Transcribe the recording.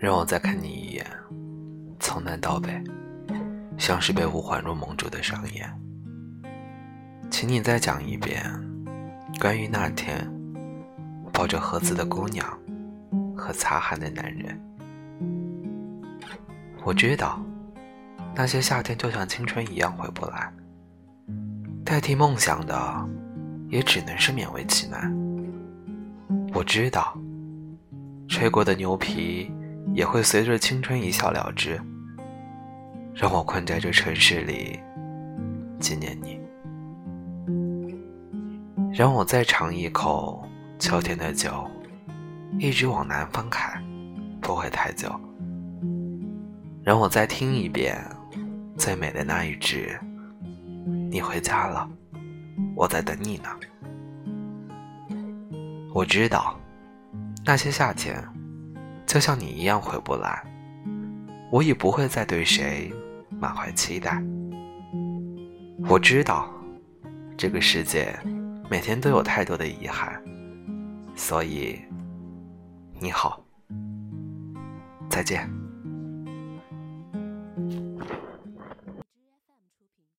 让我再看你一眼，从南到北，像是被五环路蒙住的双眼。请你再讲一遍，关于那天抱着盒子的姑娘和擦汗的男人。我知道，那些夏天就像青春一样回不来，代替梦想的也只能是勉为其难。我知道，吹过的牛皮。也会随着青春一笑了之，让我困在这城市里纪念你，让我再尝一口秋天的酒，一直往南方开，不会太久。让我再听一遍最美的那一句：“你回家了，我在等你呢。”我知道，那些夏天。就像你一样回不来，我已不会再对谁满怀期待。我知道，这个世界每天都有太多的遗憾，所以，你好，再见。